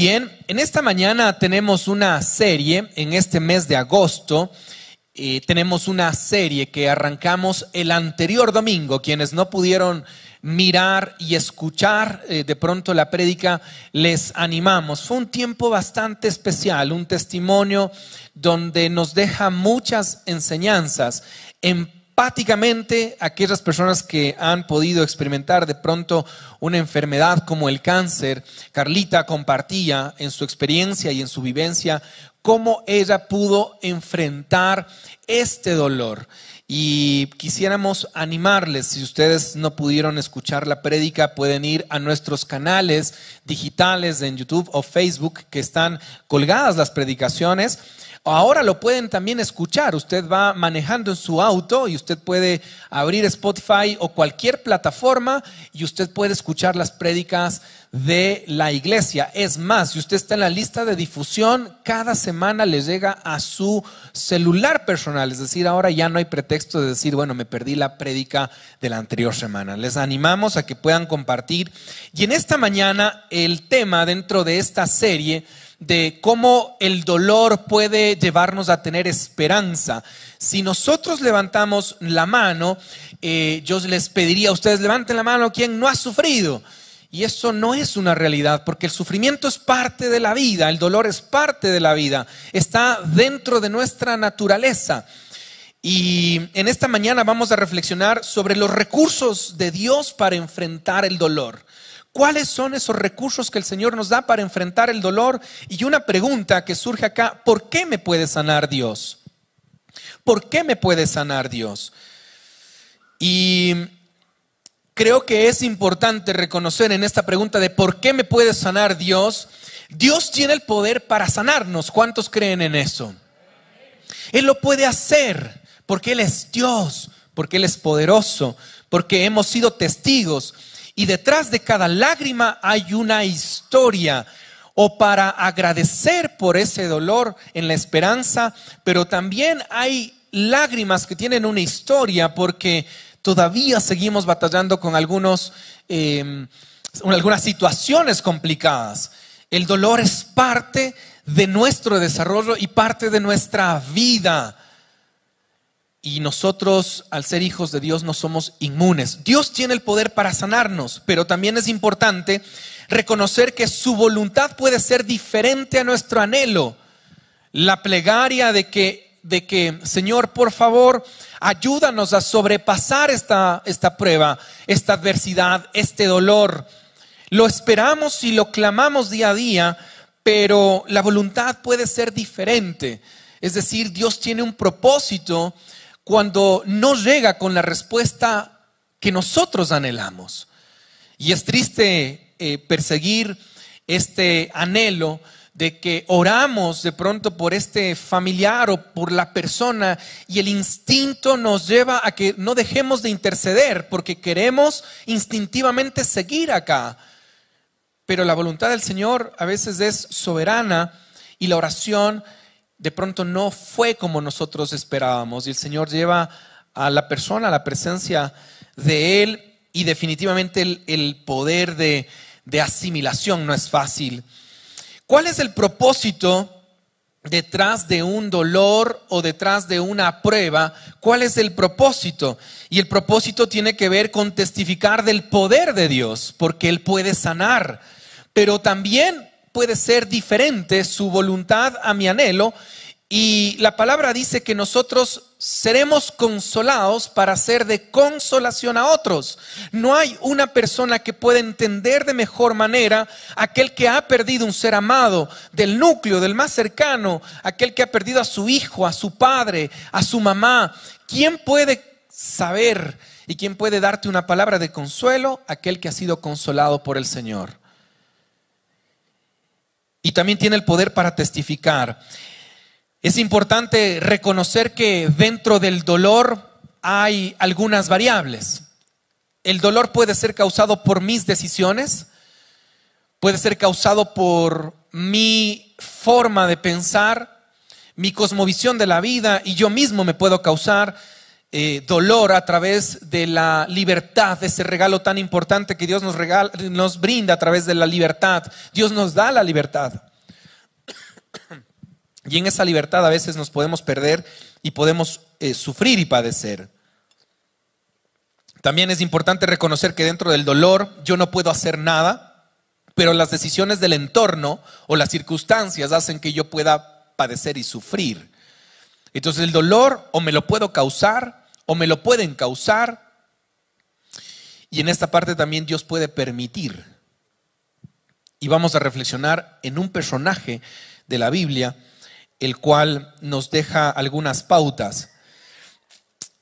bien, en esta mañana tenemos una serie, en este mes de agosto, eh, tenemos una serie que arrancamos el anterior domingo. Quienes no pudieron mirar y escuchar eh, de pronto la prédica, les animamos. Fue un tiempo bastante especial, un testimonio donde nos deja muchas enseñanzas. Empáticamente, aquellas personas que han podido experimentar de pronto una enfermedad como el cáncer, Carlita compartía en su experiencia y en su vivencia cómo ella pudo enfrentar este dolor. Y quisiéramos animarles, si ustedes no pudieron escuchar la prédica, pueden ir a nuestros canales digitales en YouTube o Facebook que están colgadas las predicaciones Ahora lo pueden también escuchar. Usted va manejando en su auto y usted puede abrir Spotify o cualquier plataforma y usted puede escuchar las prédicas de la iglesia. Es más, si usted está en la lista de difusión, cada semana le llega a su celular personal. Es decir, ahora ya no hay pretexto de decir, bueno, me perdí la prédica de la anterior semana. Les animamos a que puedan compartir. Y en esta mañana el tema dentro de esta serie de cómo el dolor puede llevarnos a tener esperanza. Si nosotros levantamos la mano, eh, yo les pediría a ustedes, levanten la mano quien no ha sufrido. Y eso no es una realidad, porque el sufrimiento es parte de la vida, el dolor es parte de la vida, está dentro de nuestra naturaleza. Y en esta mañana vamos a reflexionar sobre los recursos de Dios para enfrentar el dolor. ¿Cuáles son esos recursos que el Señor nos da para enfrentar el dolor? Y una pregunta que surge acá, ¿por qué me puede sanar Dios? ¿Por qué me puede sanar Dios? Y creo que es importante reconocer en esta pregunta de por qué me puede sanar Dios, Dios tiene el poder para sanarnos. ¿Cuántos creen en eso? Él lo puede hacer porque Él es Dios, porque Él es poderoso, porque hemos sido testigos y detrás de cada lágrima hay una historia o para agradecer por ese dolor en la esperanza, pero también hay lágrimas que tienen una historia porque todavía seguimos batallando con algunos, em, algunas situaciones complicadas. El dolor es parte de nuestro desarrollo y parte de nuestra vida. Y nosotros, al ser hijos de Dios, no somos inmunes. Dios tiene el poder para sanarnos, pero también es importante reconocer que su voluntad puede ser diferente a nuestro anhelo. La plegaria de que, de que Señor, por favor, ayúdanos a sobrepasar esta, esta prueba, esta adversidad, este dolor. Lo esperamos y lo clamamos día a día, pero la voluntad puede ser diferente. Es decir, Dios tiene un propósito cuando no llega con la respuesta que nosotros anhelamos. Y es triste eh, perseguir este anhelo de que oramos de pronto por este familiar o por la persona y el instinto nos lleva a que no dejemos de interceder porque queremos instintivamente seguir acá. Pero la voluntad del Señor a veces es soberana y la oración de pronto no fue como nosotros esperábamos y el Señor lleva a la persona a la presencia de Él y definitivamente el, poder de, de asimilación no es fácil. ¿Cuál es el propósito detrás de un dolor o detrás de una prueba? ¿Cuál es el propósito? Y el propósito tiene que ver con testificar del poder de Dios, porque Él puede sanar, pero también puede ser diferente su voluntad a mi anhelo. Y la palabra dice que nosotros seremos consolados para ser de consolación a otros. No hay una persona que pueda entender de mejor manera aquel que ha perdido un ser amado del núcleo, del más cercano, aquel que ha perdido a su hijo, a su padre, a su mamá. ¿Quién puede saber y quién puede darte una palabra de consuelo? Aquel que ha sido consolado por el Señor y también tiene el poder para testificar. Es importante reconocer que dentro del dolor hay algunas variables. El dolor puede ser causado por mis decisiones, puede ser causado por mi forma de pensar, mi cosmovisión de la vida y yo mismo me puedo causar eh, dolor a través de la libertad, de ese regalo tan importante que Dios nos, regala, nos brinda a través de la libertad. Dios nos da la libertad. Y en esa libertad a veces nos podemos perder y podemos eh, sufrir y padecer. También es importante reconocer que dentro del dolor yo no puedo hacer nada, pero las decisiones del entorno o las circunstancias hacen que yo pueda padecer y sufrir. Entonces el dolor o me lo puedo causar o me lo pueden causar. Y en esta parte también Dios puede permitir. Y vamos a reflexionar en un personaje de la Biblia, el cual nos deja algunas pautas.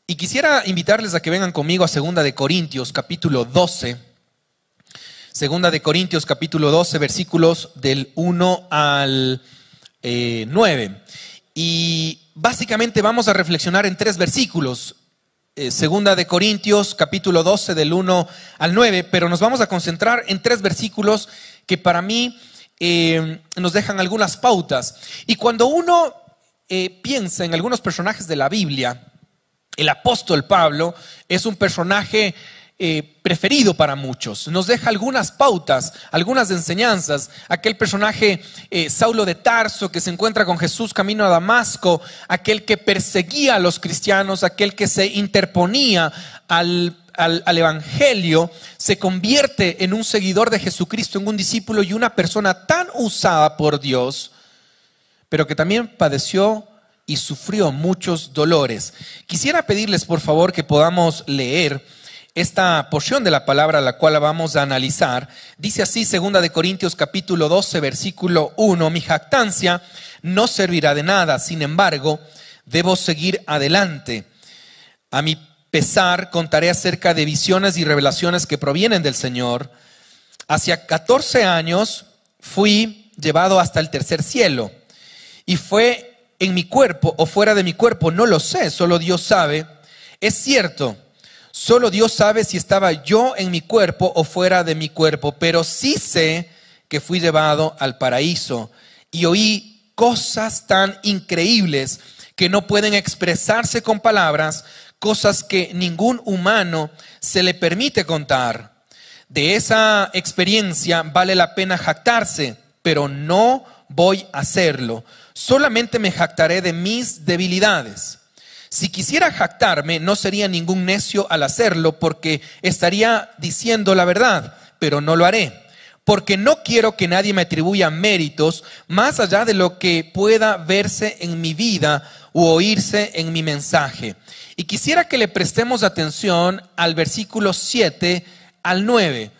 Y quisiera invitarles a que vengan conmigo a Segunda de Corintios, capítulo 12. Segunda de Corintios, capítulo 12, versículos del 1 al 9. Eh, y básicamente vamos a reflexionar en tres versículos. Eh, segunda de Corintios, capítulo 12, del 1 al 9, pero nos vamos a concentrar en tres versículos que para mí eh, nos dejan algunas pautas. Y cuando uno eh, piensa en algunos personajes de la Biblia, el apóstol Pablo es un personaje eh, preferido para muchos. Nos deja algunas pautas, algunas enseñanzas. Aquel personaje eh, Saulo de Tarso que se encuentra con Jesús camino a Damasco, aquel que perseguía a los cristianos, aquel que se interponía al, al, Evangelio, se convierte en un seguidor de Jesucristo, en un discípulo y una persona tan usada por Dios, pero que también padeció y sufrió muchos dolores. Quisiera pedirles por favor que podamos leer esta porción de la palabra la cual vamos a analizar, dice así, segunda de Corintios capítulo 12, versículo 1, mi jactancia no servirá de nada, sin embargo, debo seguir adelante. A mi pesar contaré acerca de visiones y revelaciones que provienen del Señor. Hacia 14 años fui llevado hasta el tercer cielo y fue en mi cuerpo o fuera de mi cuerpo, no lo sé, solo Dios sabe. Es cierto Solo Dios sabe si estaba yo en mi cuerpo o fuera de mi cuerpo, pero sí sé que fui llevado al paraíso y oí cosas tan increíbles que no pueden expresarse con palabras, cosas que ningún humano se le permite contar. De esa experiencia vale la pena jactarse, pero no voy a hacerlo. Solamente me jactaré de mis debilidades. Si quisiera jactarme, no sería ningún necio al hacerlo, porque estaría diciendo la verdad, pero no lo haré. Porque no quiero que nadie me atribuya méritos más allá de lo que pueda verse en mi vida u oírse en mi mensaje. Y quisiera que le prestemos atención al versículo 7 al 9.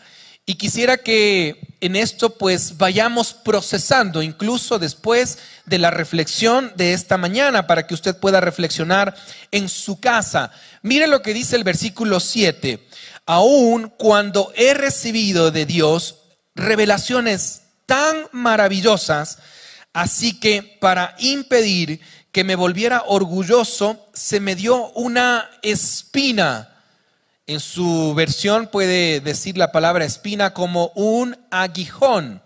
Y quisiera que en esto pues vayamos procesando, incluso después de la reflexión de esta mañana, para que usted pueda reflexionar en su casa. Mire lo que dice el versículo 7. Aún cuando he recibido de Dios revelaciones tan maravillosas, así que para impedir que me volviera orgulloso, se me dio una espina en su versión puede decir la palabra espina como un aguijón.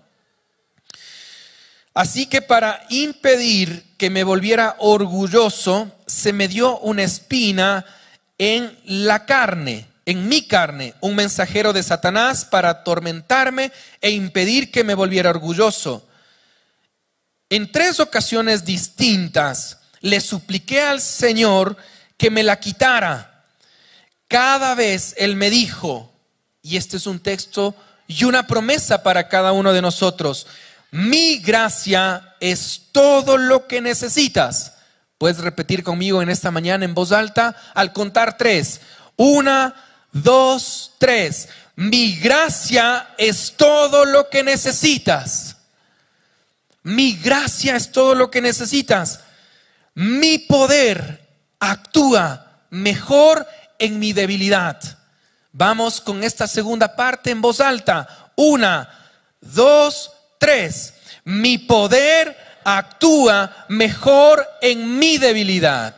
Así que para impedir que me volviera orgulloso, se me dio una espina en la carne, en mi carne, un mensajero de Satanás para atormentarme e impedir que me volviera orgulloso. En tres ocasiones distintas le supliqué al Señor que me la quitara cada vez Él me dijo, y este es un texto y una promesa para cada uno de nosotros, mi gracia es todo lo que necesitas. Puedes repetir conmigo en esta mañana en voz alta al contar tres. Una, dos, tres. Mi gracia es todo lo que necesitas. Mi gracia es todo lo que necesitas. Mi poder actúa mejor en mi debilidad. Vamos con esta segunda parte en voz alta. Una, dos, tres. Mi poder actúa mejor en mi debilidad.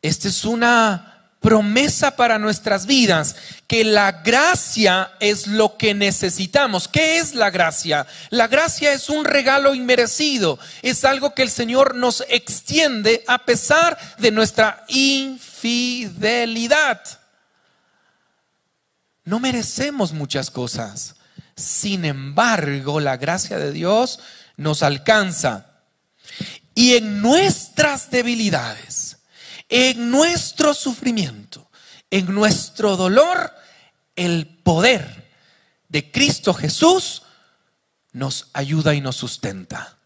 Esta es una promesa para nuestras vidas, que la gracia es lo que necesitamos. ¿Qué es la gracia? La gracia es un regalo inmerecido, es algo que el Señor nos extiende a pesar de nuestra infidelidad. No merecemos muchas cosas. Sin embargo, la gracia de Dios nos alcanza. Y en nuestras debilidades, en nuestro sufrimiento, en nuestro dolor, el poder de Cristo Jesús nos ayuda y nos sustenta.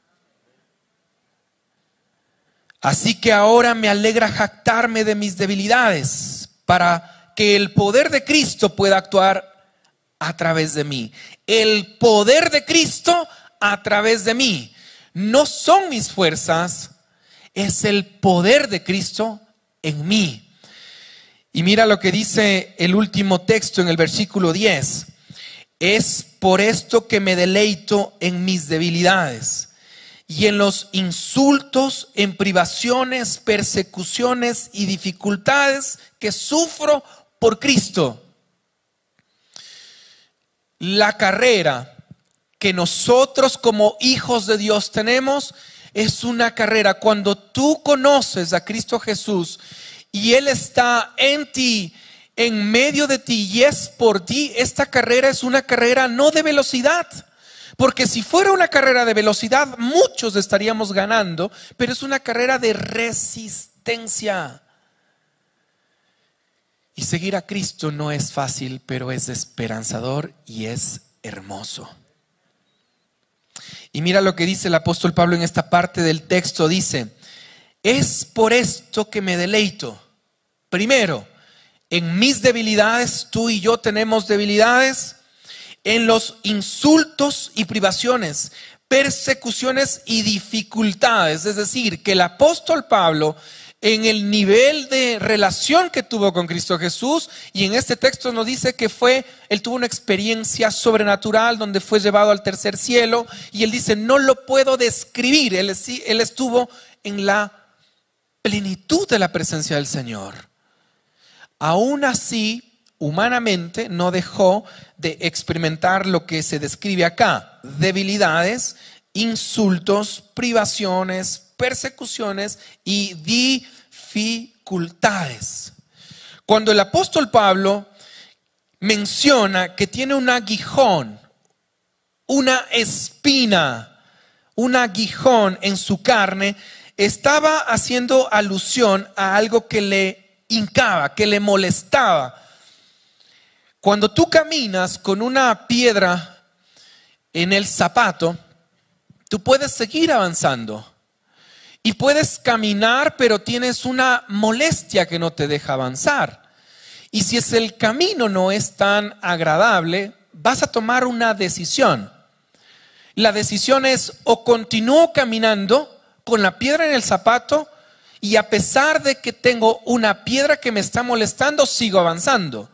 Así que ahora me alegra jactarme de mis debilidades para que el poder de Cristo pueda actuar a través de mí. El poder de Cristo a través de mí. No son mis fuerzas, es el poder de Cristo en mí. Y mira lo que dice el último texto en el versículo 10. Es por esto que me deleito en mis debilidades y en los insultos, en privaciones, persecuciones y dificultades que sufro por Cristo. La carrera que nosotros como hijos de Dios tenemos es una carrera. Cuando tú conoces a Cristo Jesús y Él está en ti, en medio de ti y es por ti, esta carrera es una carrera no de velocidad. Porque si fuera una carrera de velocidad, muchos estaríamos ganando, pero es una carrera de resistencia. Y seguir a Cristo no es fácil, pero es esperanzador y es hermoso. Y mira lo que dice el apóstol Pablo en esta parte del texto. Dice, es por esto que me deleito. Primero, en mis debilidades, tú y yo tenemos debilidades, en los insultos y privaciones, persecuciones y dificultades. Es decir, que el apóstol Pablo en el nivel de relación que tuvo con Cristo Jesús y en este texto nos dice que fue, él tuvo una experiencia sobrenatural donde fue llevado al tercer cielo y él dice, no lo puedo describir, él, él estuvo en la plenitud de la presencia del Señor. Aún así, humanamente no dejó de experimentar lo que se describe acá, debilidades, insultos, privaciones, persecuciones y dificultades. Cuando el apóstol Pablo menciona que tiene un aguijón, una espina, un aguijón en su carne, estaba haciendo alusión a algo que le hincaba, que le molestaba. Cuando tú caminas con una piedra en el zapato, tú puedes seguir avanzando. Y puedes caminar, pero tienes una molestia que no te deja avanzar. Y si es el camino no es tan agradable, vas a tomar una decisión. La decisión es o continúo caminando con la piedra en el zapato y a pesar de que tengo una piedra que me está molestando, sigo avanzando.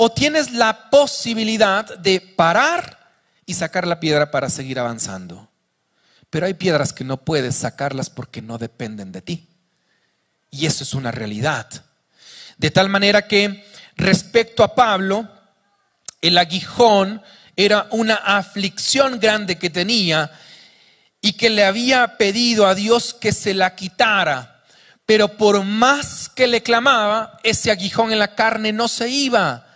O tienes la posibilidad de parar y sacar la piedra para seguir avanzando. Pero hay piedras que no puedes sacarlas porque no dependen de ti. Y eso es una realidad. De tal manera que respecto a Pablo, el aguijón era una aflicción grande que tenía y que le había pedido a Dios que se la quitara. Pero por más que le clamaba, ese aguijón en la carne no se iba.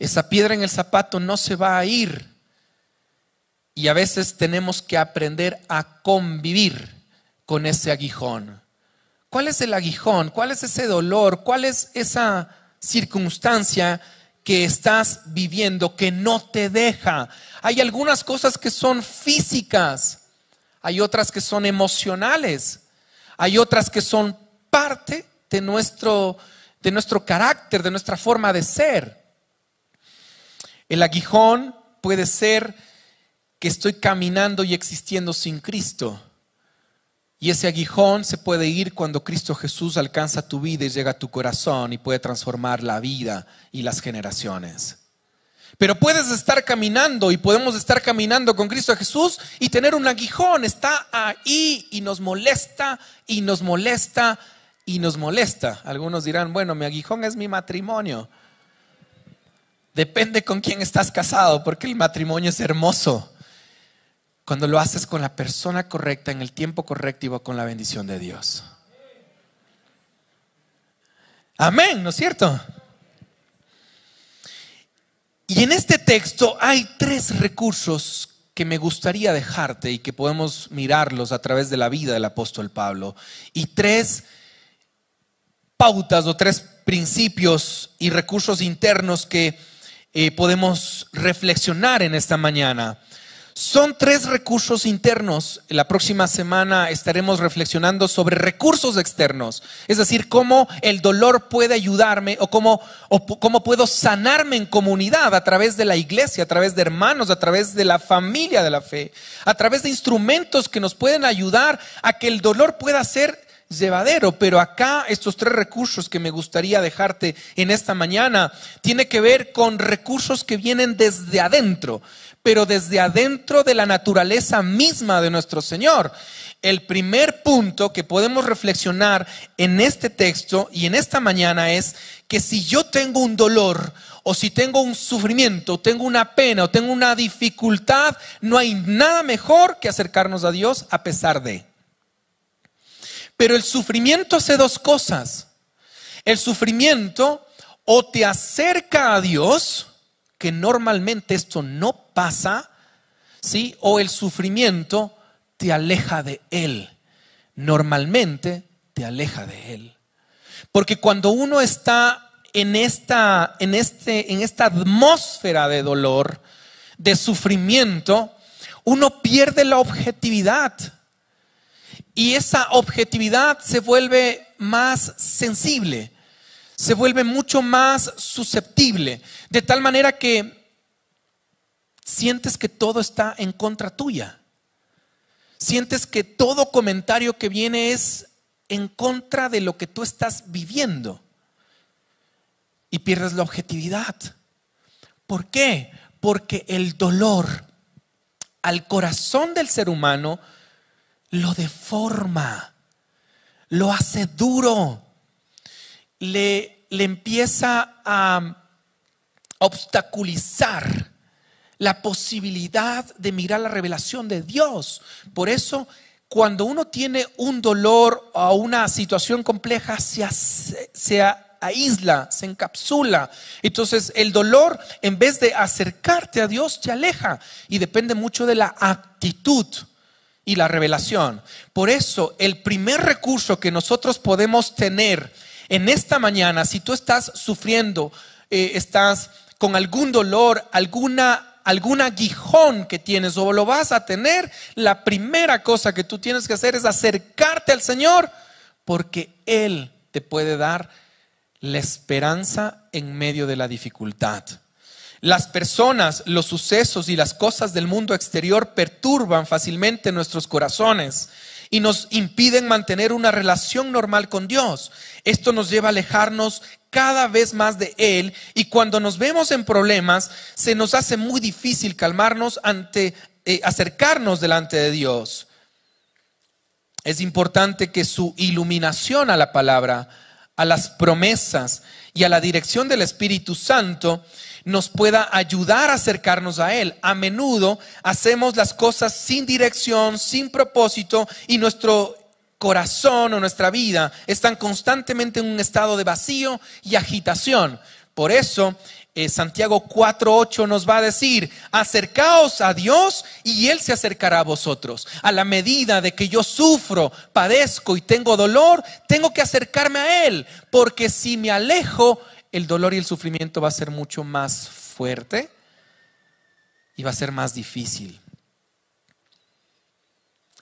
Esa piedra en el zapato no se va a ir. Y a veces tenemos que aprender a convivir con ese aguijón. ¿Cuál es el aguijón? ¿Cuál es ese dolor? ¿Cuál es esa circunstancia que estás viviendo que no te deja? Hay algunas cosas que son físicas, hay otras que son emocionales, hay otras que son parte de nuestro, de nuestro carácter, de nuestra forma de ser. El aguijón puede ser que estoy caminando y existiendo sin Cristo. Y ese aguijón se puede ir cuando Cristo Jesús alcanza tu vida y llega a tu corazón y puede transformar la vida y las generaciones. Pero puedes estar caminando y podemos estar caminando con Cristo Jesús y tener un aguijón, está ahí y nos molesta y nos molesta y nos molesta. Algunos dirán, bueno, mi aguijón es mi matrimonio. Depende con quién estás casado, porque el matrimonio es hermoso. Cuando lo haces con la persona correcta, en el tiempo correcto y con la bendición de Dios. Amén, ¿no es cierto? Y en este texto hay tres recursos que me gustaría dejarte y que podemos mirarlos a través de la vida del apóstol Pablo. Y tres pautas o tres principios y recursos internos que podemos reflexionar en esta mañana. Son tres recursos internos. La próxima semana estaremos reflexionando sobre recursos externos, es decir, cómo el dolor puede ayudarme o cómo, o cómo puedo sanarme en comunidad a través de la iglesia, a través de hermanos, a través de la familia de la fe, a través de instrumentos que nos pueden ayudar a que el dolor pueda ser llevadero, pero acá estos tres recursos que me gustaría dejarte en esta mañana tiene que ver con recursos que vienen desde adentro pero desde adentro de la naturaleza misma de nuestro Señor. El primer punto que podemos reflexionar en este texto y en esta mañana es que si yo tengo un dolor o si tengo un sufrimiento, tengo una pena o tengo una dificultad, no hay nada mejor que acercarnos a Dios a pesar de. Pero el sufrimiento hace dos cosas. El sufrimiento o te acerca a Dios, que normalmente esto no pasa, ¿sí? O el sufrimiento te aleja de Él. Normalmente te aleja de Él. Porque cuando uno está en esta, en este, en esta atmósfera de dolor, de sufrimiento, uno pierde la objetividad. Y esa objetividad se vuelve más sensible se vuelve mucho más susceptible, de tal manera que sientes que todo está en contra tuya. Sientes que todo comentario que viene es en contra de lo que tú estás viviendo. Y pierdes la objetividad. ¿Por qué? Porque el dolor al corazón del ser humano lo deforma, lo hace duro le, le empieza a obstaculizar la posibilidad de mirar la revelación de Dios. Por eso, cuando uno tiene un dolor o una situación compleja, se, se aísla, se encapsula. Entonces, el dolor, en vez de acercarte a Dios, te aleja y depende mucho de la actitud y la revelación. Por eso, el primer recurso que nosotros podemos tener en esta mañana, si tú estás sufriendo, eh, estás con algún dolor, alguna, algún aguijón que tienes o lo vas a tener, la primera cosa que tú tienes que hacer es acercarte al Señor porque Él te puede dar la esperanza en medio de la dificultad. Las personas, los sucesos y las cosas del mundo exterior perturban fácilmente nuestros corazones y nos impiden mantener una relación normal con Dios. Esto nos lleva a alejarnos cada vez más de Él y cuando nos vemos en problemas se nos hace muy difícil calmarnos ante, eh, acercarnos delante de Dios. Es importante que su iluminación a la palabra, a las promesas y a la dirección del Espíritu Santo nos pueda ayudar a acercarnos a Él. A menudo hacemos las cosas sin dirección, sin propósito y nuestro corazón o nuestra vida están constantemente en un estado de vacío y agitación. Por eso eh, Santiago 4.8 nos va a decir, acercaos a Dios y Él se acercará a vosotros. A la medida de que yo sufro, padezco y tengo dolor, tengo que acercarme a Él, porque si me alejo, el dolor y el sufrimiento va a ser mucho más fuerte y va a ser más difícil.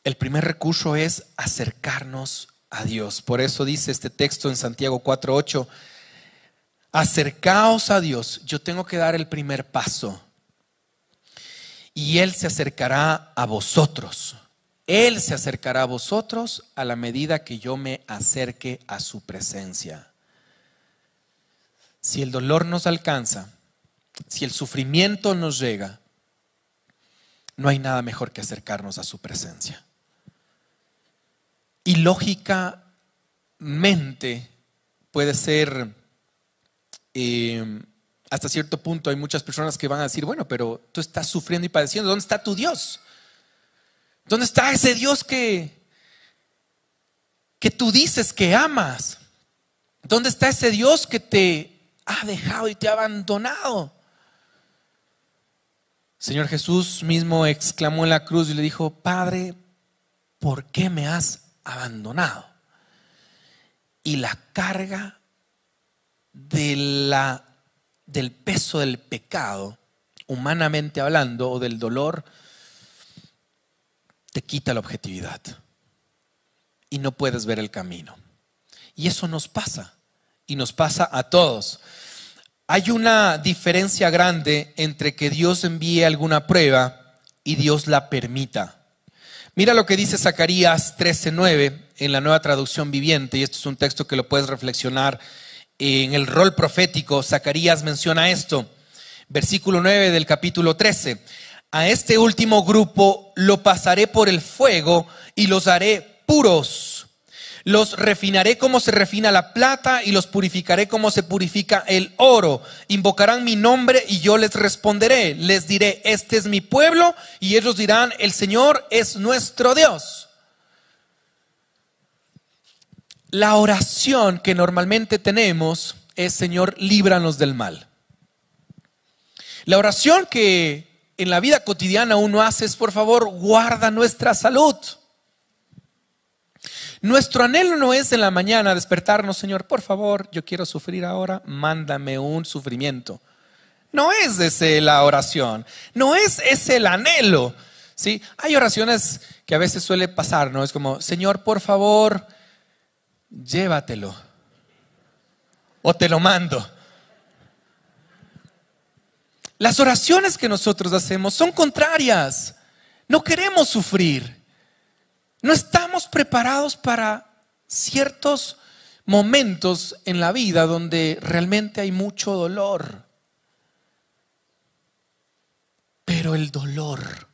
El primer recurso es acercarnos a Dios. Por eso dice este texto en Santiago 4:8, acercaos a Dios. Yo tengo que dar el primer paso. Y Él se acercará a vosotros. Él se acercará a vosotros a la medida que yo me acerque a su presencia. Si el dolor nos alcanza, si el sufrimiento nos llega, no hay nada mejor que acercarnos a su presencia. Y lógica mente puede ser, eh, hasta cierto punto hay muchas personas que van a decir, bueno, pero tú estás sufriendo y padeciendo, ¿dónde está tu Dios? ¿Dónde está ese Dios que, que tú dices que amas? ¿Dónde está ese Dios que te ha dejado y te ha abandonado? Señor Jesús mismo exclamó en la cruz y le dijo, Padre, ¿por qué me has abandonado? Y la carga de la, del peso del pecado, humanamente hablando, o del dolor, te quita la objetividad y no puedes ver el camino. Y eso nos pasa, y nos pasa a todos. Hay una diferencia grande entre que Dios envíe alguna prueba y Dios la permita. Mira lo que dice Zacarías 13:9 en la nueva traducción viviente, y esto es un texto que lo puedes reflexionar en el rol profético. Zacarías menciona esto, versículo 9 del capítulo 13. A este último grupo lo pasaré por el fuego y los haré puros los refinaré como se refina la plata y los purificaré como se purifica el oro. Invocarán mi nombre y yo les responderé. Les diré, este es mi pueblo y ellos dirán, el Señor es nuestro Dios. La oración que normalmente tenemos es, Señor, líbranos del mal. La oración que en la vida cotidiana uno hace es, por favor, guarda nuestra salud. Nuestro anhelo no es en la mañana despertarnos, Señor, por favor, yo quiero sufrir ahora, mándame un sufrimiento. No es ese la oración, no es ese el anhelo. ¿sí? Hay oraciones que a veces suele pasar, ¿no? Es como, Señor, por favor, llévatelo. O te lo mando. Las oraciones que nosotros hacemos son contrarias. No queremos sufrir. No estamos preparados para ciertos momentos en la vida donde realmente hay mucho dolor. Pero el dolor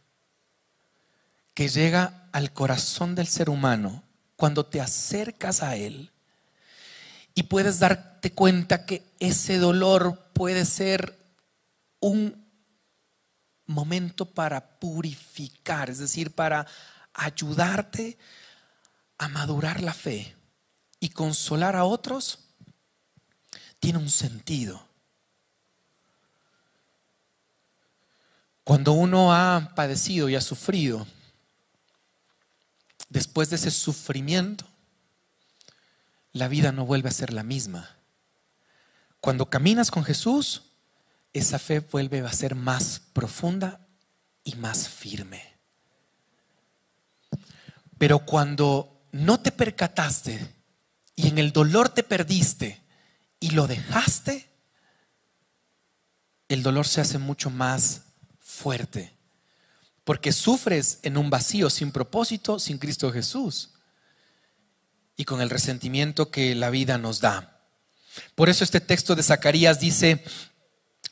que llega al corazón del ser humano cuando te acercas a él y puedes darte cuenta que ese dolor puede ser un momento para purificar, es decir, para ayudarte a madurar la fe y consolar a otros, tiene un sentido. Cuando uno ha padecido y ha sufrido, después de ese sufrimiento, la vida no vuelve a ser la misma. Cuando caminas con Jesús, esa fe vuelve a ser más profunda y más firme. Pero cuando no te percataste y en el dolor te perdiste y lo dejaste, el dolor se hace mucho más fuerte. Porque sufres en un vacío sin propósito, sin Cristo Jesús. Y con el resentimiento que la vida nos da. Por eso este texto de Zacarías dice,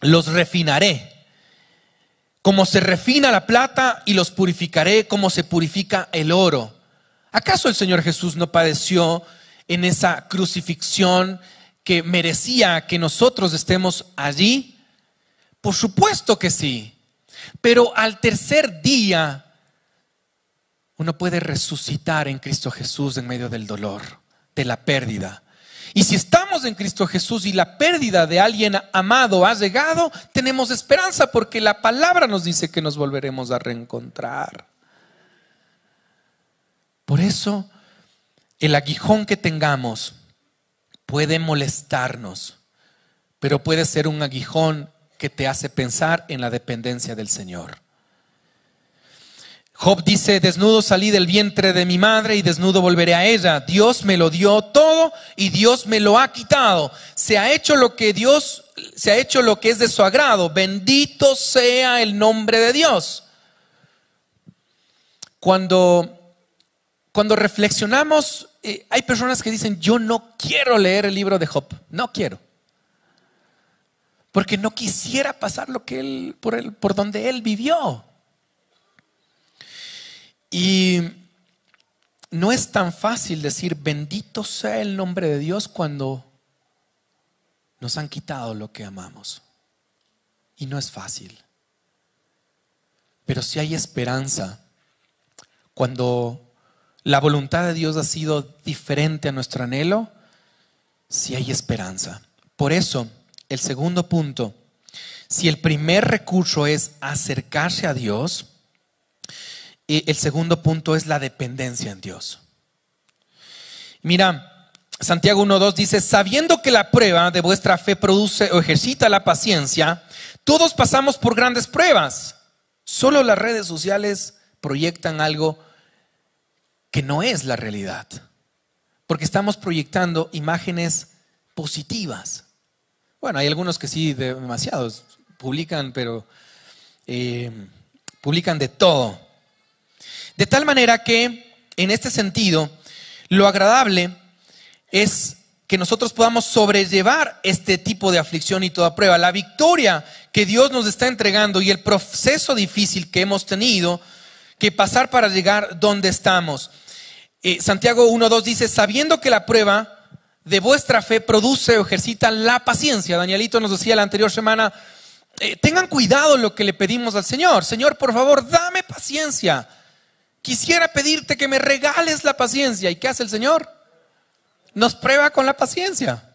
los refinaré como se refina la plata y los purificaré como se purifica el oro. ¿Acaso el Señor Jesús no padeció en esa crucifixión que merecía que nosotros estemos allí? Por supuesto que sí. Pero al tercer día uno puede resucitar en Cristo Jesús en medio del dolor, de la pérdida. Y si estamos en Cristo Jesús y la pérdida de alguien amado ha llegado, tenemos esperanza porque la palabra nos dice que nos volveremos a reencontrar. Por eso, el aguijón que tengamos puede molestarnos, pero puede ser un aguijón que te hace pensar en la dependencia del Señor. Job dice, desnudo salí del vientre de mi madre y desnudo volveré a ella. Dios me lo dio todo y Dios me lo ha quitado. Se ha hecho lo que Dios, se ha hecho lo que es de su agrado. Bendito sea el nombre de Dios. Cuando, cuando reflexionamos, eh, hay personas que dicen, yo no quiero leer el libro de Job, no quiero. Porque no quisiera pasar lo que él, por, él, por donde él vivió. Y no es tan fácil decir bendito sea el nombre de Dios cuando nos han quitado lo que amamos. Y no es fácil. Pero si hay esperanza cuando la voluntad de Dios ha sido diferente a nuestro anhelo, si hay esperanza. Por eso, el segundo punto, si el primer recurso es acercarse a Dios, el segundo punto es la dependencia en Dios. Mira, Santiago 1.2 dice, sabiendo que la prueba de vuestra fe produce o ejercita la paciencia, todos pasamos por grandes pruebas. Solo las redes sociales proyectan algo que no es la realidad, porque estamos proyectando imágenes positivas. Bueno, hay algunos que sí, demasiados, publican, pero eh, publican de todo. De tal manera que, en este sentido, lo agradable es que nosotros podamos sobrellevar este tipo de aflicción y toda prueba. La victoria que Dios nos está entregando y el proceso difícil que hemos tenido que pasar para llegar donde estamos. Eh, Santiago 1.2 dice, sabiendo que la prueba de vuestra fe produce o ejercita la paciencia. Danielito nos decía la anterior semana, eh, tengan cuidado lo que le pedimos al Señor. Señor, por favor, dame paciencia. Quisiera pedirte que me regales la paciencia. ¿Y qué hace el Señor? Nos prueba con la paciencia.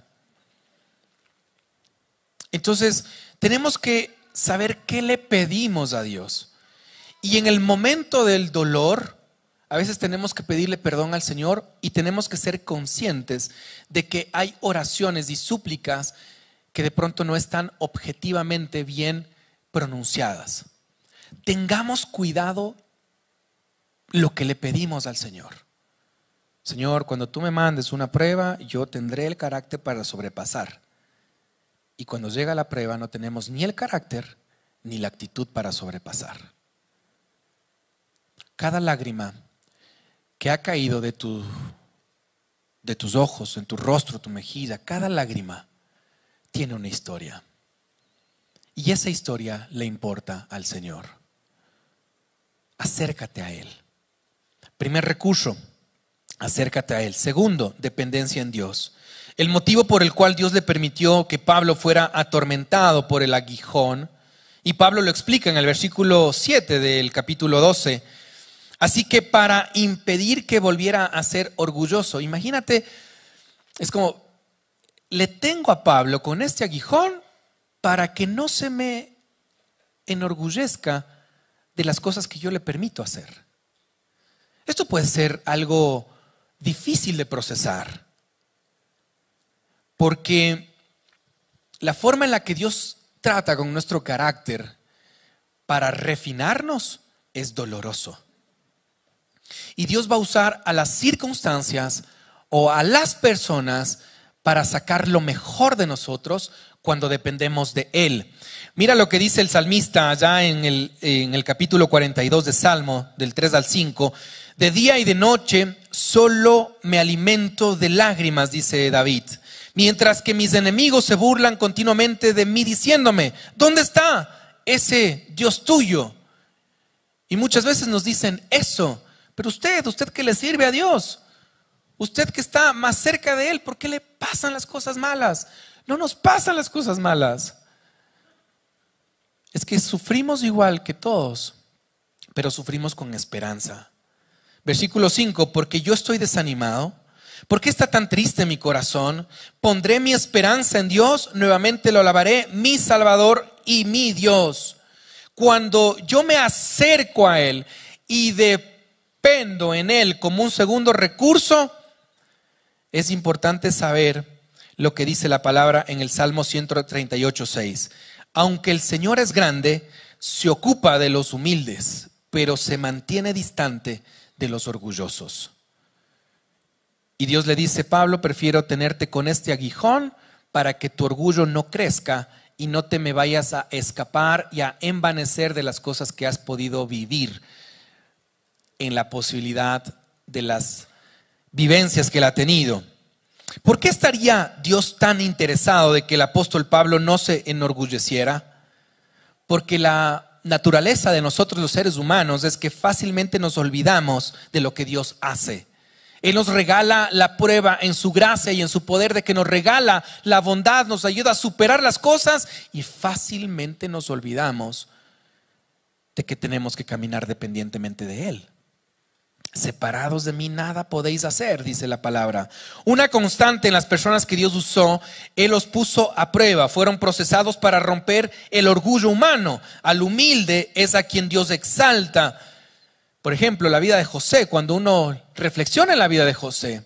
Entonces, tenemos que saber qué le pedimos a Dios. Y en el momento del dolor, a veces tenemos que pedirle perdón al Señor y tenemos que ser conscientes de que hay oraciones y súplicas que de pronto no están objetivamente bien pronunciadas. Tengamos cuidado lo que le pedimos al Señor. Señor, cuando tú me mandes una prueba, yo tendré el carácter para sobrepasar. Y cuando llega la prueba no tenemos ni el carácter ni la actitud para sobrepasar. Cada lágrima que ha caído de, de tus ojos, en tu rostro, tu mejilla, cada lágrima tiene una historia. Y esa historia le importa al Señor. Acércate a Él. Primer recurso, acércate a Él. Segundo, dependencia en Dios. El motivo por el cual Dios le permitió que Pablo fuera atormentado por el aguijón, y Pablo lo explica en el versículo 7 del capítulo 12, Así que para impedir que volviera a ser orgulloso, imagínate, es como, le tengo a Pablo con este aguijón para que no se me enorgullezca de las cosas que yo le permito hacer. Esto puede ser algo difícil de procesar, porque la forma en la que Dios trata con nuestro carácter para refinarnos es doloroso. Y Dios va a usar a las circunstancias o a las personas para sacar lo mejor de nosotros cuando dependemos de Él. Mira lo que dice el salmista allá en el, en el capítulo 42 de Salmo, del 3 al 5. De día y de noche solo me alimento de lágrimas, dice David. Mientras que mis enemigos se burlan continuamente de mí diciéndome, ¿dónde está ese Dios tuyo? Y muchas veces nos dicen eso pero usted, usted que le sirve a Dios, usted que está más cerca de Él, ¿por qué le pasan las cosas malas? No nos pasan las cosas malas. Es que sufrimos igual que todos, pero sufrimos con esperanza. Versículo 5, porque yo estoy desanimado. ¿Por qué está tan triste mi corazón? Pondré mi esperanza en Dios, nuevamente lo alabaré, mi Salvador y mi Dios. Cuando yo me acerco a Él y de en Él como un segundo recurso, es importante saber lo que dice la palabra en el Salmo 138, 6. Aunque el Señor es grande, se ocupa de los humildes, pero se mantiene distante de los orgullosos. Y Dios le dice, Pablo, prefiero tenerte con este aguijón para que tu orgullo no crezca y no te me vayas a escapar y a envanecer de las cosas que has podido vivir en la posibilidad de las vivencias que él ha tenido. ¿Por qué estaría Dios tan interesado de que el apóstol Pablo no se enorgulleciera? Porque la naturaleza de nosotros los seres humanos es que fácilmente nos olvidamos de lo que Dios hace. Él nos regala la prueba en su gracia y en su poder de que nos regala la bondad, nos ayuda a superar las cosas y fácilmente nos olvidamos de que tenemos que caminar dependientemente de Él. Separados de mí nada podéis hacer, dice la palabra. Una constante en las personas que Dios usó, Él los puso a prueba, fueron procesados para romper el orgullo humano. Al humilde es a quien Dios exalta. Por ejemplo, la vida de José, cuando uno reflexiona en la vida de José,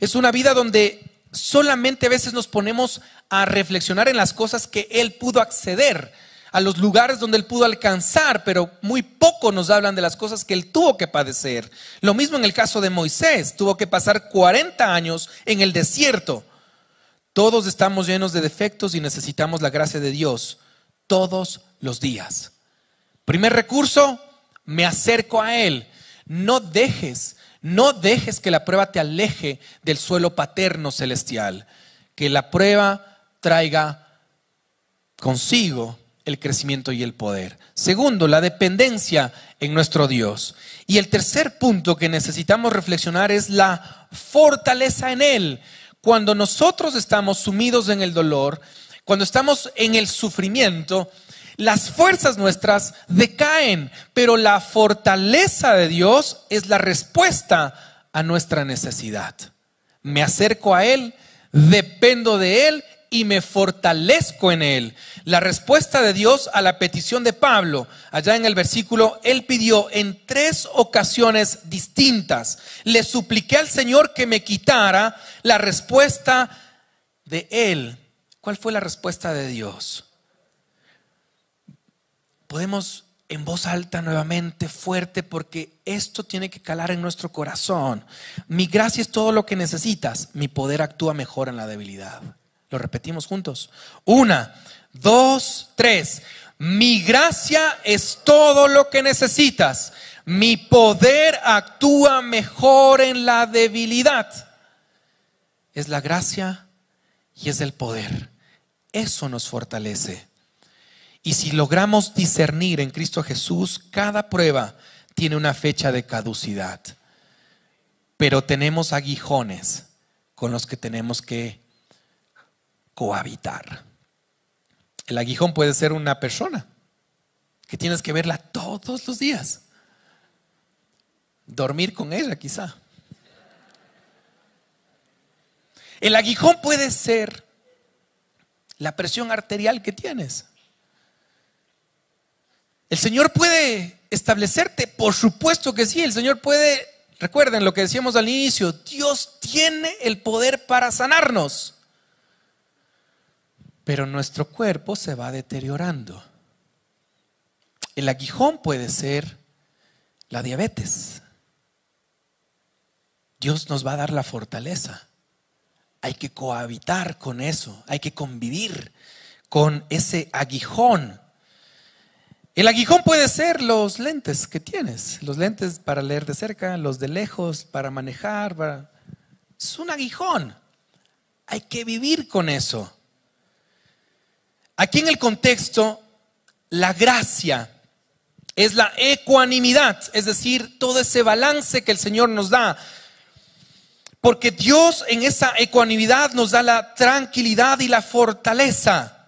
es una vida donde solamente a veces nos ponemos a reflexionar en las cosas que Él pudo acceder a los lugares donde él pudo alcanzar, pero muy poco nos hablan de las cosas que él tuvo que padecer. Lo mismo en el caso de Moisés, tuvo que pasar 40 años en el desierto. Todos estamos llenos de defectos y necesitamos la gracia de Dios todos los días. Primer recurso, me acerco a Él. No dejes, no dejes que la prueba te aleje del suelo paterno celestial. Que la prueba traiga consigo el crecimiento y el poder. Segundo, la dependencia en nuestro Dios. Y el tercer punto que necesitamos reflexionar es la fortaleza en Él. Cuando nosotros estamos sumidos en el dolor, cuando estamos en el sufrimiento, las fuerzas nuestras decaen, pero la fortaleza de Dios es la respuesta a nuestra necesidad. Me acerco a Él, dependo de Él y me fortalezco en Él. La respuesta de Dios a la petición de Pablo, allá en el versículo, Él pidió en tres ocasiones distintas. Le supliqué al Señor que me quitara la respuesta de Él. ¿Cuál fue la respuesta de Dios? Podemos en voz alta nuevamente, fuerte, porque esto tiene que calar en nuestro corazón. Mi gracia es todo lo que necesitas, mi poder actúa mejor en la debilidad. Lo repetimos juntos. Una, dos, tres. Mi gracia es todo lo que necesitas. Mi poder actúa mejor en la debilidad. Es la gracia y es el poder. Eso nos fortalece. Y si logramos discernir en Cristo Jesús, cada prueba tiene una fecha de caducidad. Pero tenemos aguijones con los que tenemos que cohabitar. El aguijón puede ser una persona que tienes que verla todos los días. Dormir con ella quizá. El aguijón puede ser la presión arterial que tienes. El Señor puede establecerte, por supuesto que sí, el Señor puede, recuerden lo que decíamos al inicio, Dios tiene el poder para sanarnos pero nuestro cuerpo se va deteriorando. El aguijón puede ser la diabetes. Dios nos va a dar la fortaleza. Hay que cohabitar con eso, hay que convivir con ese aguijón. El aguijón puede ser los lentes que tienes, los lentes para leer de cerca, los de lejos, para manejar. Es un aguijón. Hay que vivir con eso. Aquí en el contexto, la gracia es la ecuanimidad, es decir, todo ese balance que el Señor nos da. Porque Dios en esa ecuanimidad nos da la tranquilidad y la fortaleza.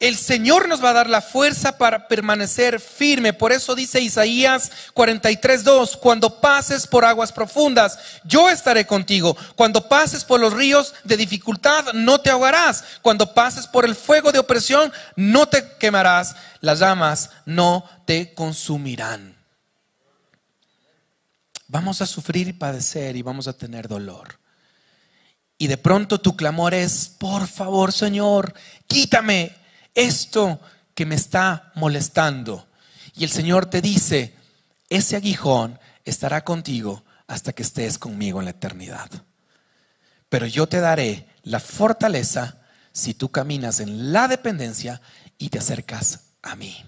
El Señor nos va a dar la fuerza para permanecer firme. Por eso dice Isaías 43:2, cuando pases por aguas profundas, yo estaré contigo. Cuando pases por los ríos de dificultad, no te ahogarás. Cuando pases por el fuego de opresión, no te quemarás. Las llamas no te consumirán. Vamos a sufrir y padecer y vamos a tener dolor. Y de pronto tu clamor es, por favor, Señor, quítame esto que me está molestando. Y el Señor te dice, ese aguijón estará contigo hasta que estés conmigo en la eternidad. Pero yo te daré la fortaleza si tú caminas en la dependencia y te acercas a mí.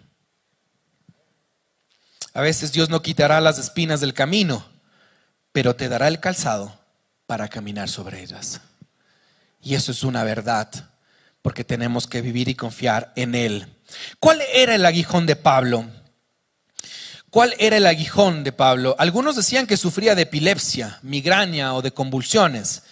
A veces Dios no quitará las espinas del camino, pero te dará el calzado para caminar sobre ellas. Y eso es una verdad porque tenemos que vivir y confiar en Él. ¿Cuál era el aguijón de Pablo? ¿Cuál era el aguijón de Pablo? Algunos decían que sufría de epilepsia, migraña o de convulsiones.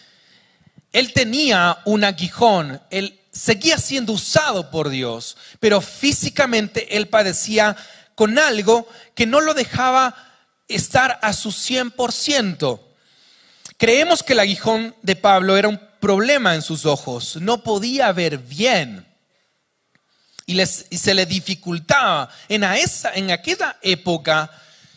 Él tenía un aguijón, él seguía siendo usado por Dios, pero físicamente él padecía con algo que no lo dejaba estar a su 100%. Creemos que el aguijón de Pablo era un problema en sus ojos, no podía ver bien y, se le dificultaba. En, esa, en aquella época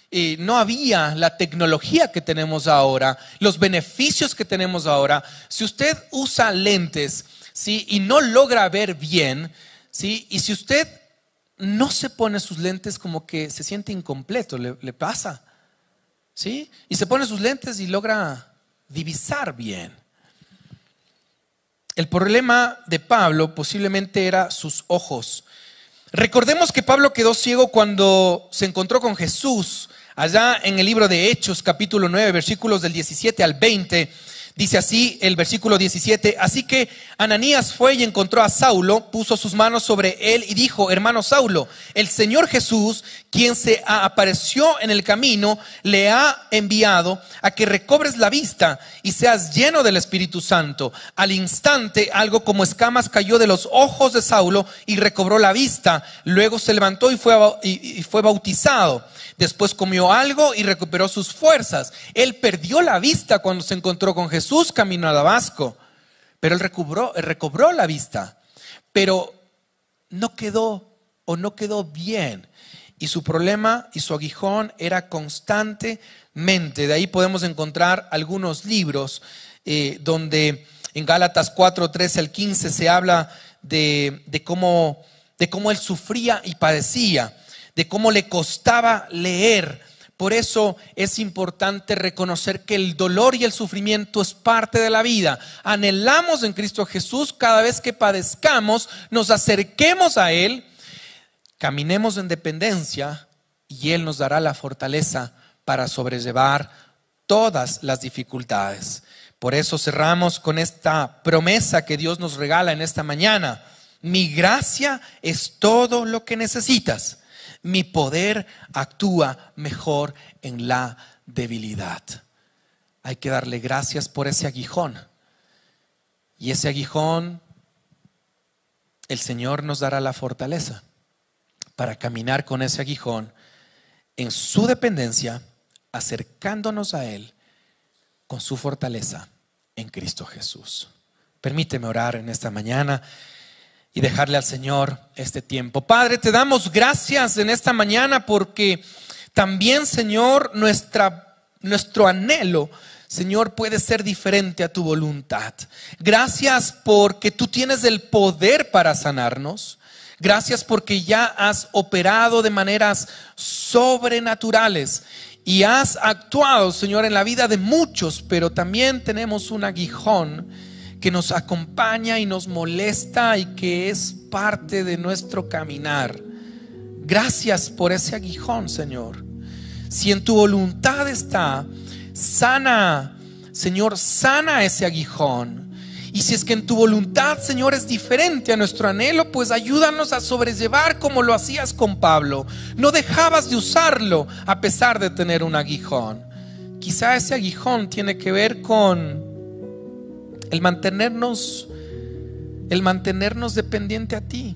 eh, no había la tecnología que tenemos ahora, los beneficios que tenemos ahora. Si usted usa lentes ¿sí? y no logra ver bien, ¿sí? y si usted no se pone sus lentes como que se siente incompleto, le, le pasa. ¿sí? Y se pone sus lentes y logra divisar bien. El problema de Pablo posiblemente era sus ojos. Recordemos que Pablo quedó ciego cuando se encontró con Jesús, allá en el libro de Hechos, capítulo 9, versículos del 17 al 20. Dice así el versículo 17, así que Ananías fue y encontró a Saulo, puso sus manos sobre él y dijo, hermano Saulo, el Señor Jesús, quien se apareció en el camino, le ha enviado a que recobres la vista y seas lleno del Espíritu Santo. Al instante algo como escamas cayó de los ojos de Saulo y recobró la vista. Luego se levantó y fue, y fue bautizado. Después comió algo y recuperó sus fuerzas. Él perdió la vista cuando se encontró con Jesús camino a Damasco, pero él recobró, recobró la vista. Pero no quedó o no quedó bien. Y su problema y su aguijón era constantemente. De ahí podemos encontrar algunos libros eh, donde en Gálatas 4, 13 al 15 se habla de, de, cómo, de cómo él sufría y padecía de cómo le costaba leer. Por eso es importante reconocer que el dolor y el sufrimiento es parte de la vida. Anhelamos en Cristo Jesús cada vez que padezcamos, nos acerquemos a Él, caminemos en dependencia y Él nos dará la fortaleza para sobrellevar todas las dificultades. Por eso cerramos con esta promesa que Dios nos regala en esta mañana. Mi gracia es todo lo que necesitas mi poder actúa mejor en la debilidad. Hay que darle gracias por ese aguijón. Y ese aguijón, el Señor nos dará la fortaleza para caminar con ese aguijón en su dependencia, acercándonos a Él con su fortaleza en Cristo Jesús. Permíteme orar en esta mañana y dejarle al Señor este tiempo. Padre, te damos gracias en esta mañana porque también, Señor, nuestra, nuestro anhelo, Señor, puede ser diferente a tu voluntad. Gracias porque tú tienes el poder para sanarnos. Gracias porque ya has operado de maneras sobrenaturales y has actuado, Señor, en la vida de muchos, pero también tenemos un aguijón que nos acompaña y nos molesta y que es parte de nuestro caminar. Gracias por ese aguijón, Señor. Si en tu voluntad está, sana, Señor, sana ese aguijón. Y si es que en tu voluntad, Señor, es diferente a nuestro anhelo, pues ayúdanos a sobrellevar como lo hacías con Pablo. No dejabas de usarlo a pesar de tener un aguijón. Quizá ese aguijón tiene que ver con el mantenernos, el mantenernos dependiente a ti.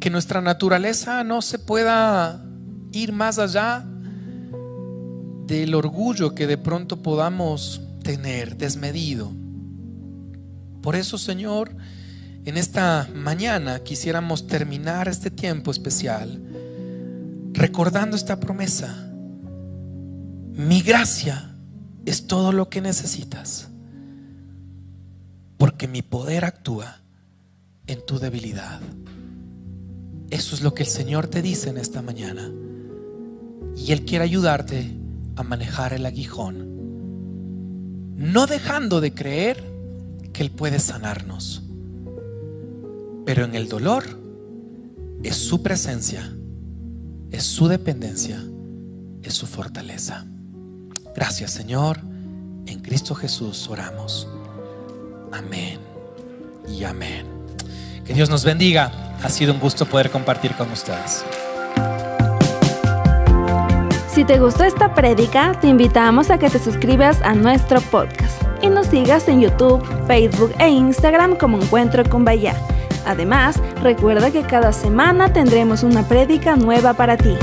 Que nuestra naturaleza no se pueda ir más allá del orgullo que de pronto podamos tener desmedido. Por eso, Señor, en esta mañana quisiéramos terminar este tiempo especial recordando esta promesa. Mi gracia es todo lo que necesitas porque mi poder actúa en tu debilidad. Eso es lo que el Señor te dice en esta mañana. Y Él quiere ayudarte a manejar el aguijón, no dejando de creer que Él puede sanarnos. Pero en el dolor es su presencia, es su dependencia, es su fortaleza. Gracias Señor, en Cristo Jesús oramos. Amén y amén. Que Dios nos bendiga. Ha sido un gusto poder compartir con ustedes. Si te gustó esta prédica, te invitamos a que te suscribas a nuestro podcast y nos sigas en YouTube, Facebook e Instagram como Encuentro con Bahía. Además, recuerda que cada semana tendremos una prédica nueva para ti.